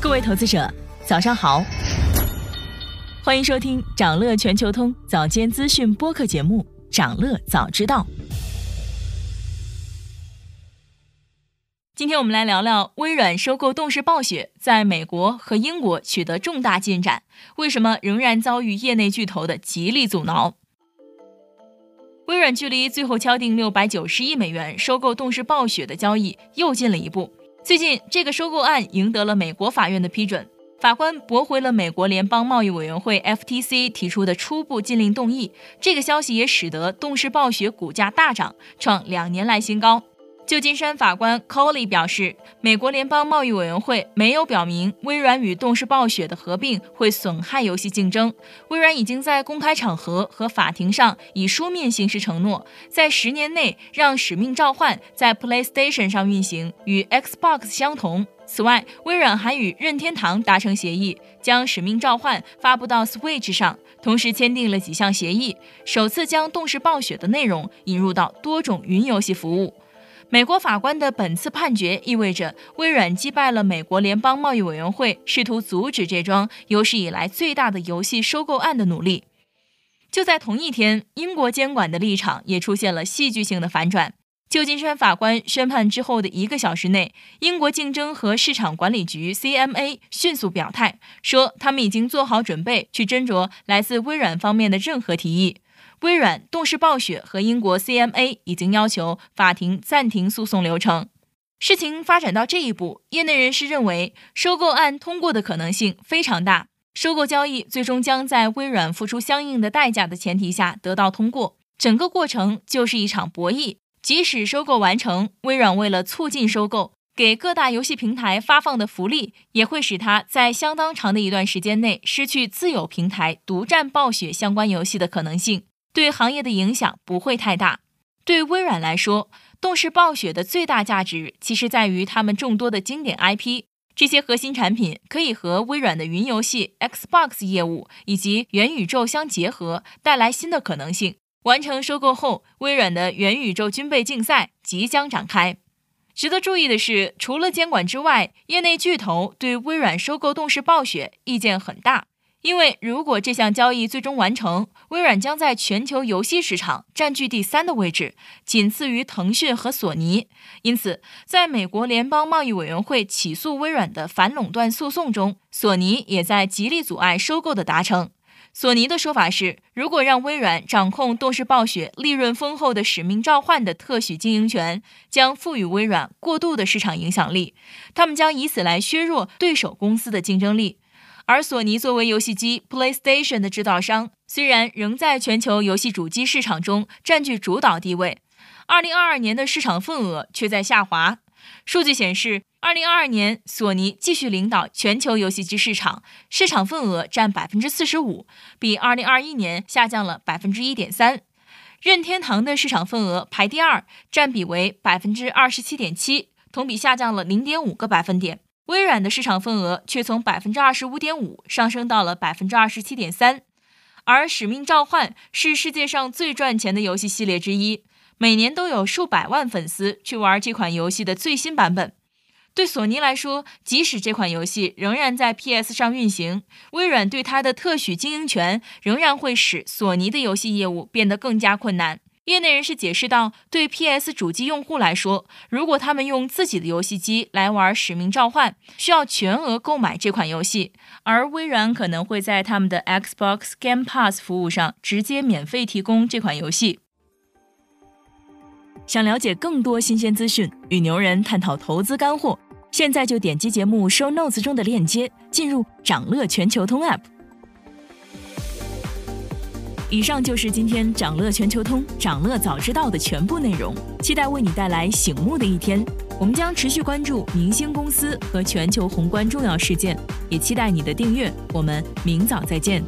各位投资者，早上好，欢迎收听长乐全球通早间资讯播客节目《长乐早知道》。今天我们来聊聊微软收购动视暴雪，在美国和英国取得重大进展，为什么仍然遭遇业内巨头的极力阻挠？微软距离最后敲定六百九十亿美元收购动视暴雪的交易又近了一步。最近，这个收购案赢得了美国法院的批准，法官驳回了美国联邦贸易委员会 FTC 提出的初步禁令动议。这个消息也使得动视暴雪股价大涨，创两年来新高。旧金山法官 Coley 表示，美国联邦贸易委员会没有表明微软与动视暴雪的合并会损害游戏竞争。微软已经在公开场合和法庭上以书面形式承诺，在十年内让《使命召唤》在 PlayStation 上运行，与 Xbox 相同。此外，微软还与任天堂达成协议，将《使命召唤》发布到 Switch 上，同时签订了几项协议，首次将动视暴雪的内容引入到多种云游戏服务。美国法官的本次判决意味着微软击败了美国联邦贸易委员会试图阻止这桩有史以来最大的游戏收购案的努力。就在同一天，英国监管的立场也出现了戏剧性的反转。旧金山法官宣判之后的一个小时内，英国竞争和市场管理局 （CMA） 迅速表态，说他们已经做好准备去斟酌来自微软方面的任何提议。微软、动视暴雪和英国 CMA 已经要求法庭暂停诉讼流程。事情发展到这一步，业内人士认为收购案通过的可能性非常大。收购交易最终将在微软付出相应的代价的前提下得到通过。整个过程就是一场博弈。即使收购完成，微软为了促进收购，给各大游戏平台发放的福利也会使它在相当长的一段时间内失去自有平台独占暴雪相关游戏的可能性。对行业的影响不会太大。对微软来说，动视暴雪的最大价值其实在于他们众多的经典 IP。这些核心产品可以和微软的云游戏、Xbox 业务以及元宇宙相结合，带来新的可能性。完成收购后，微软的元宇宙军备竞赛即将展开。值得注意的是，除了监管之外，业内巨头对微软收购动视暴雪意见很大。因为如果这项交易最终完成，微软将在全球游戏市场占据第三的位置，仅次于腾讯和索尼。因此，在美国联邦贸易委员会起诉微软的反垄断诉讼中，索尼也在极力阻碍收购的达成。索尼的说法是，如果让微软掌控动视暴雪利润丰厚的《使命召唤》的特许经营权，将赋予微软过度的市场影响力，他们将以此来削弱对手公司的竞争力。而索尼作为游戏机 PlayStation 的制造商，虽然仍在全球游戏主机市场中占据主导地位，2022年的市场份额却在下滑。数据显示，2022年索尼继续领导全球游戏机市场，市场份额占45%，比2021年下降了1.3%。任天堂的市场份额排第二，占比为27.7%，同比下降了0.5个百分点。微软的市场份额却从百分之二十五点五上升到了百分之二十七点三，而《使命召唤》是世界上最赚钱的游戏系列之一，每年都有数百万粉丝去玩这款游戏的最新版本。对索尼来说，即使这款游戏仍然在 PS 上运行，微软对它的特许经营权仍然会使索尼的游戏业务变得更加困难。业内人士解释道：“对 PS 主机用户来说，如果他们用自己的游戏机来玩《使命召唤》，需要全额购买这款游戏；而微软可能会在他们的 Xbox Game Pass 服务上直接免费提供这款游戏。”想了解更多新鲜资讯，与牛人探讨投资干货，现在就点击节目 Show Notes 中的链接，进入掌乐全球通 App。以上就是今天掌乐全球通、掌乐早知道的全部内容，期待为你带来醒目的一天。我们将持续关注明星公司和全球宏观重要事件，也期待你的订阅。我们明早再见。